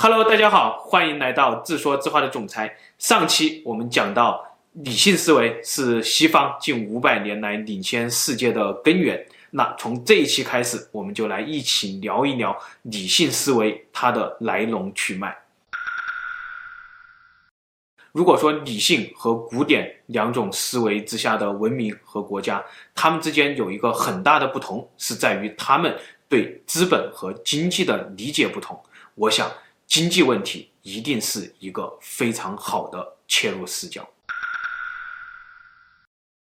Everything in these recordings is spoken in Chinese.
Hello，大家好，欢迎来到自说自话的总裁。上期我们讲到，理性思维是西方近五百年来领先世界的根源。那从这一期开始，我们就来一起聊一聊理性思维它的来龙去脉。如果说理性和古典两种思维之下的文明和国家，它们之间有一个很大的不同，是在于他们对资本和经济的理解不同。我想。经济问题一定是一个非常好的切入视角。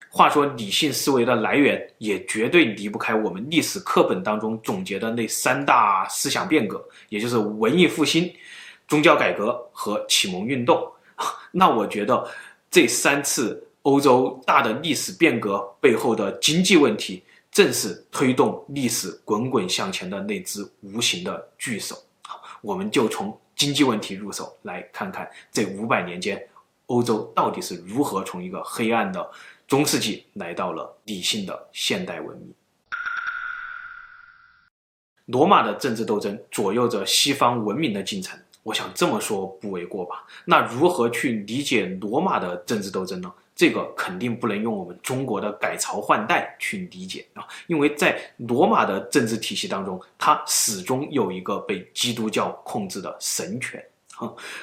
话说，理性思维的来源也绝对离不开我们历史课本当中总结的那三大思想变革，也就是文艺复兴、宗教改革和启蒙运动。那我觉得这三次欧洲大的历史变革背后的经济问题，正是推动历史滚滚向前的那只无形的巨手。我们就从经济问题入手，来看看这五百年间，欧洲到底是如何从一个黑暗的中世纪来到了理性的现代文明。罗马的政治斗争左右着西方文明的进程，我想这么说不为过吧？那如何去理解罗马的政治斗争呢？这个肯定不能用我们中国的改朝换代去理解啊，因为在罗马的政治体系当中，它始终有一个被基督教控制的神权。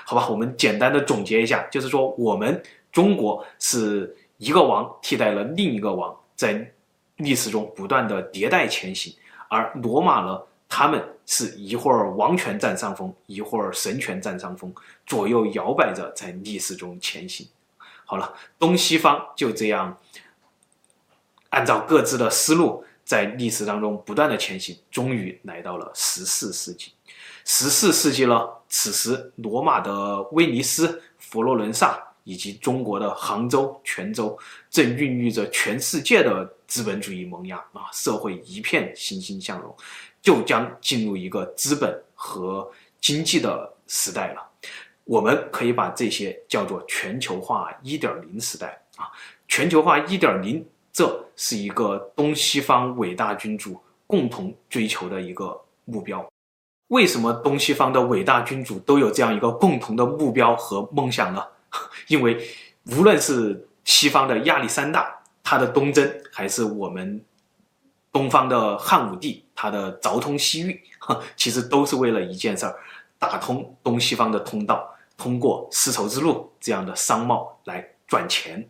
好吧，我们简单的总结一下，就是说我们中国是一个王替代了另一个王，在历史中不断的迭代前行，而罗马呢，他们是一会儿王权占上风，一会儿神权占上风，左右摇摆着在历史中前行。好了，东西方就这样按照各自的思路，在历史当中不断的前行，终于来到了十四世纪。十四世纪了，此时罗马的威尼斯、佛罗伦萨以及中国的杭州、泉州，正孕育着全世界的资本主义萌芽啊，社会一片欣欣向荣，就将进入一个资本和经济的时代了。我们可以把这些叫做全球化一点零时代啊，全球化一点零，这是一个东西方伟大君主共同追求的一个目标。为什么东西方的伟大君主都有这样一个共同的目标和梦想呢？因为无论是西方的亚历山大，他的东征，还是我们东方的汉武帝，他的凿通西域，其实都是为了一件事儿。打通东西方的通道，通过丝绸之路这样的商贸来赚钱。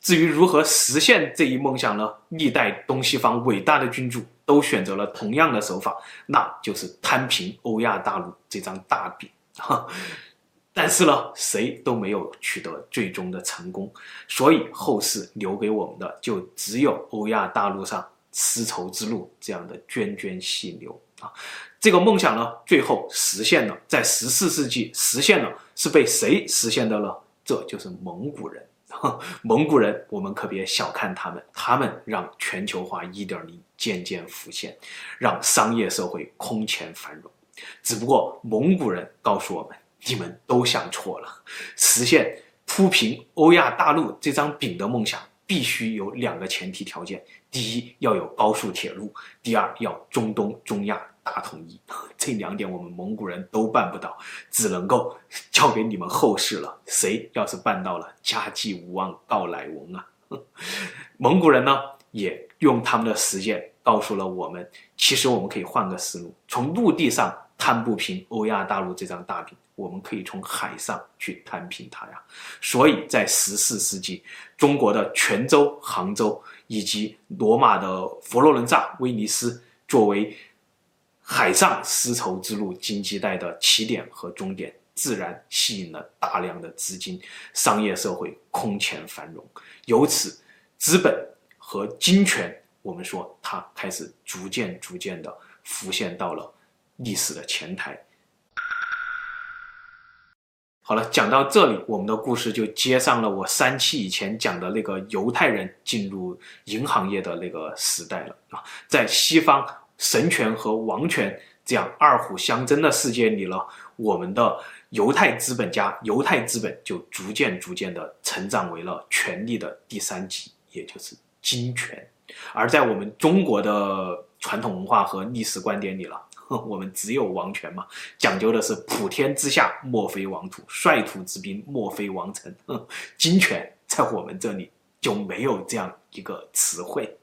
至于如何实现这一梦想呢？历代东西方伟大的君主都选择了同样的手法，那就是摊平欧亚大陆这张大饼。但是呢，谁都没有取得最终的成功，所以后世留给我们的就只有欧亚大陆上丝绸之路这样的涓涓细流啊。这个梦想呢，最后实现了，在十四世纪实现了，是被谁实现的呢？这就是蒙古人。蒙古人，我们可别小看他们，他们让全球化一点零渐渐浮现，让商业社会空前繁荣。只不过蒙古人告诉我们，你们都想错了，实现铺平欧亚大陆这张饼的梦想，必须有两个前提条件：第一，要有高速铁路；第二，要中东、中亚。大统一，这两点我们蒙古人都办不到，只能够交给你们后世了。谁要是办到了，家祭无忘告乃翁啊！蒙古人呢，也用他们的实践告诉了我们，其实我们可以换个思路，从陆地上摊不平欧亚大陆这张大饼，我们可以从海上去摊平它呀。所以在十四世纪，中国的泉州、杭州以及罗马的佛罗伦萨、威尼斯作为海上丝绸之路经济带的起点和终点，自然吸引了大量的资金，商业社会空前繁荣。由此，资本和金权，我们说它开始逐渐、逐渐的浮现到了历史的前台。好了，讲到这里，我们的故事就接上了我三期以前讲的那个犹太人进入银行业的那个时代了啊，在西方。神权和王权这样二虎相争的世界里了，我们的犹太资本家、犹太资本就逐渐、逐渐的成长为了权力的第三级，也就是金权。而在我们中国的传统文化和历史观点里了，我们只有王权嘛，讲究的是普天之下莫非王土，率土之滨莫非王臣。金权在我们这里就没有这样一个词汇。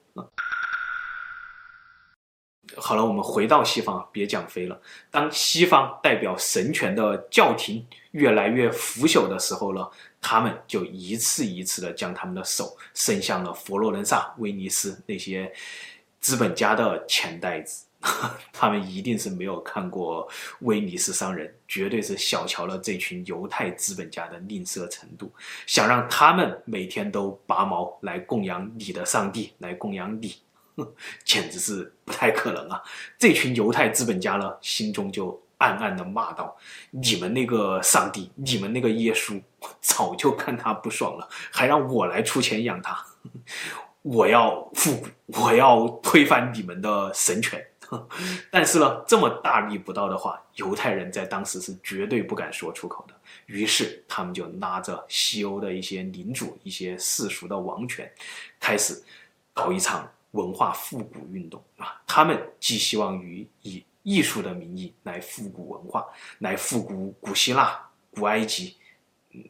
好了，我们回到西方，别讲飞了。当西方代表神权的教廷越来越腐朽的时候呢，他们就一次一次的将他们的手伸向了佛罗伦萨、威尼斯那些资本家的钱袋子。他们一定是没有看过威尼斯商人，绝对是小瞧了这群犹太资本家的吝啬程度，想让他们每天都拔毛来供养你的上帝，来供养你。简直是不太可能啊！这群犹太资本家呢，心中就暗暗的骂道：“你们那个上帝，你们那个耶稣，早就看他不爽了，还让我来出钱养他。我要复古，我要推翻你们的神权。但是呢，这么大逆不道的话，犹太人在当时是绝对不敢说出口的。于是他们就拉着西欧的一些领主、一些世俗的王权，开始搞一场。”文化复古运动啊，他们寄希望于以艺术的名义来复古文化，来复古古希腊、古埃及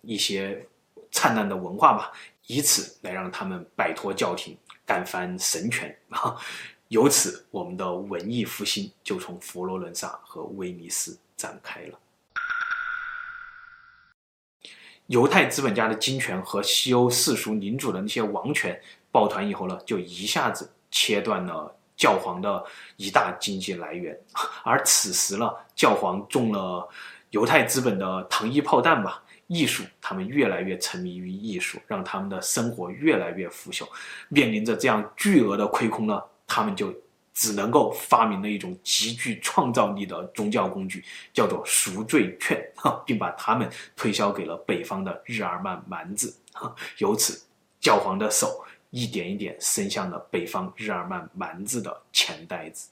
一些灿烂的文化吧，以此来让他们摆脱教廷，干翻神权啊。由此，我们的文艺复兴就从佛罗伦萨和威尼斯展开了。犹太资本家的金权和西欧世俗领主的那些王权。抱团以后呢，就一下子切断了教皇的一大经济来源，而此时呢，教皇中了犹太资本的糖衣炮弹吧，艺术，他们越来越沉迷于艺术，让他们的生活越来越腐朽，面临着这样巨额的亏空呢，他们就只能够发明了一种极具创造力的宗教工具，叫做赎罪券，并把他们推销给了北方的日耳曼蛮子，由此教皇的手。一点一点伸向了北方日耳曼蛮子的钱袋子，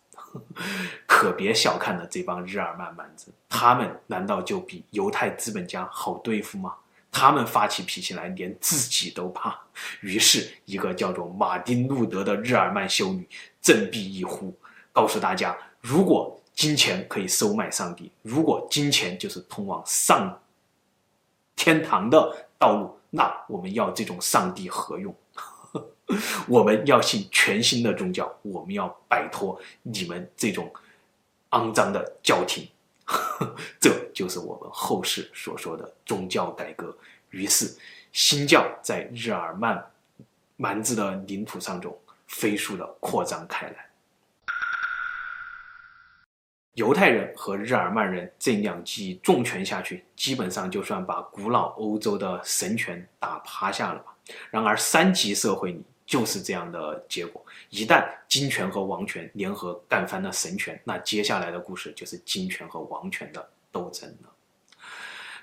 可别小看了这帮日耳曼蛮子，他们难道就比犹太资本家好对付吗？他们发起脾气来，连自己都怕。于是，一个叫做马丁路德的日耳曼修女振臂一呼，告诉大家：如果金钱可以收买上帝，如果金钱就是通往上天堂的道路，那我们要这种上帝何用？我们要信全新的宗教，我们要摆脱你们这种肮脏的教廷，这就是我们后世所说的宗教改革。于是，新教在日耳曼蛮子的领土上中飞速的扩张开来。犹太人和日耳曼人这两记重拳下去，基本上就算把古老欧洲的神权打趴下了吧。然而，三级社会里。就是这样的结果。一旦金权和王权联合干翻了神权，那接下来的故事就是金权和王权的斗争了。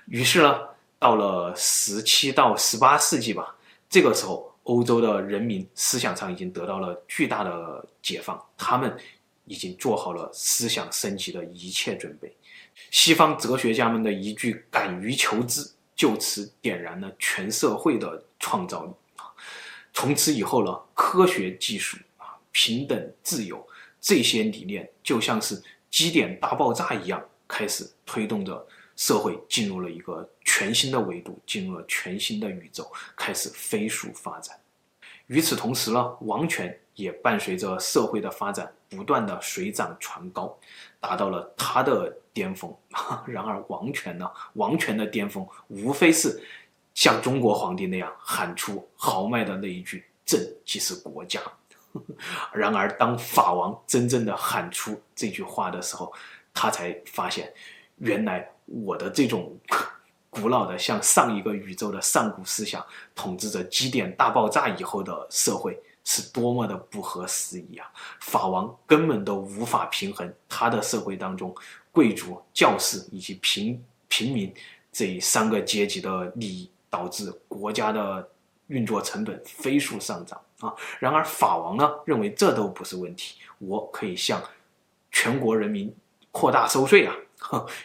于是呢，到了十七到十八世纪吧，这个时候欧洲的人民思想上已经得到了巨大的解放，他们已经做好了思想升级的一切准备。西方哲学家们的一句“敢于求知”，就此点燃了全社会的创造力。从此以后呢，科学技术啊，平等自由这些理念，就像是基点大爆炸一样，开始推动着社会进入了一个全新的维度，进入了全新的宇宙，开始飞速发展。与此同时呢，王权也伴随着社会的发展，不断的水涨船高，达到了它的巅峰。然而，王权呢，王权的巅峰无非是。像中国皇帝那样喊出豪迈的那一句“朕即是国家”，然而当法王真正的喊出这句话的时候，他才发现，原来我的这种 古老的像上一个宇宙的上古思想，统治着基点大爆炸以后的社会是多么的不合时宜啊！法王根本都无法平衡他的社会当中贵族、教士以及平平民这三个阶级的利益。导致国家的运作成本飞速上涨啊！然而法王呢，认为这都不是问题，我可以向全国人民扩大收税啊！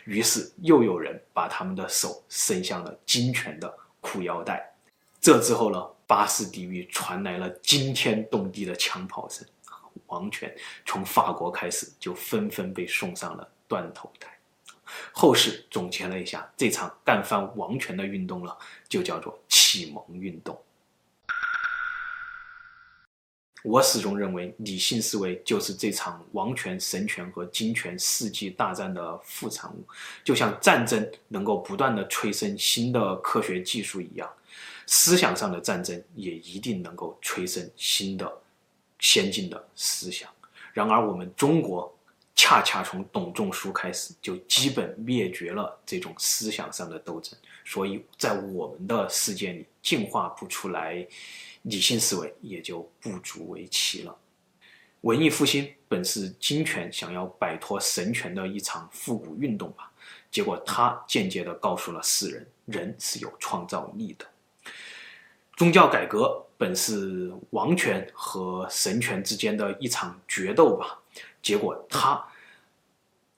于是又有人把他们的手伸向了金权的裤腰带。这之后呢，巴士底狱传来了惊天动地的枪炮声，王权从法国开始就纷纷被送上了断头台。后世总结了一下，这场干翻王权的运动呢，就叫做启蒙运动。我始终认为，理性思维就是这场王权、神权和金权世纪大战的副产物，就像战争能够不断地催生新的科学技术一样，思想上的战争也一定能够催生新的先进的思想。然而，我们中国恰恰从董仲舒开始就基本灭绝了这种思想上的斗争，所以在我们的世界里进化不出来。理性思维也就不足为奇了。文艺复兴本是金权想要摆脱神权的一场复古运动吧，结果他间接地告诉了世人，人是有创造力的。宗教改革本是王权和神权之间的一场决斗吧，结果他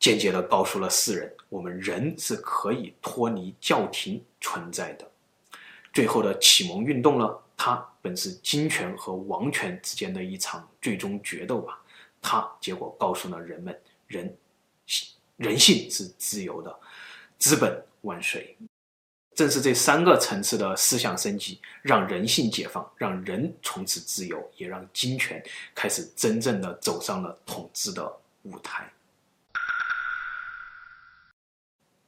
间接地告诉了世人，我们人是可以脱离教廷存在的。最后的启蒙运动呢，它本是金权和王权之间的一场最终决斗吧，它结果告诉了人们，人人性是自由的，资本万岁。正是这三个层次的思想升级，让人性解放，让人从此自由，也让金权开始真正的走上了统治的舞台。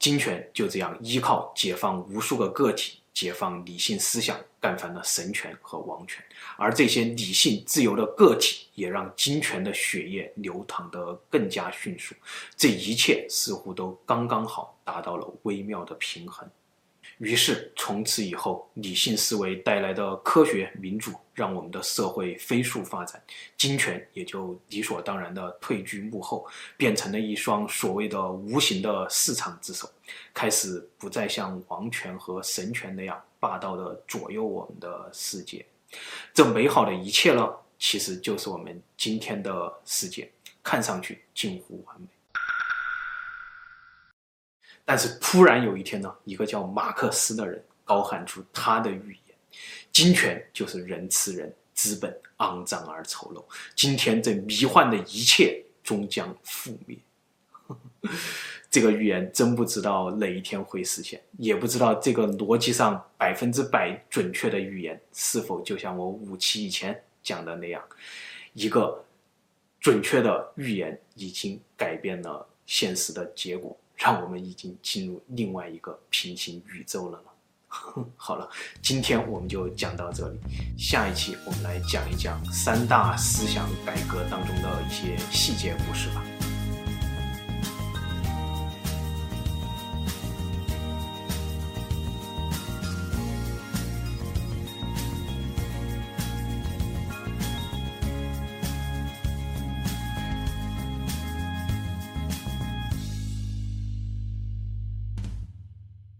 金权就这样依靠解放无数个个体。解放理性思想，干翻了神权和王权，而这些理性自由的个体，也让金权的血液流淌得更加迅速。这一切似乎都刚刚好，达到了微妙的平衡。于是，从此以后，理性思维带来的科学民主，让我们的社会飞速发展，金权也就理所当然的退居幕后，变成了一双所谓的无形的市场之手，开始不再像王权和神权那样霸道的左右我们的世界。这美好的一切呢，其实就是我们今天的世界，看上去近乎完美。但是突然有一天呢，一个叫马克思的人高喊出他的预言：金权就是人吃人，资本肮脏而丑陋。今天这迷幻的一切终将覆灭。这个预言真不知道哪一天会实现，也不知道这个逻辑上百分之百准确的预言是否就像我五期以前讲的那样，一个准确的预言已经改变了现实的结果。让我们已经进入另外一个平行宇宙了呢。好了，今天我们就讲到这里，下一期我们来讲一讲三大思想改革当中的一些细节故事吧。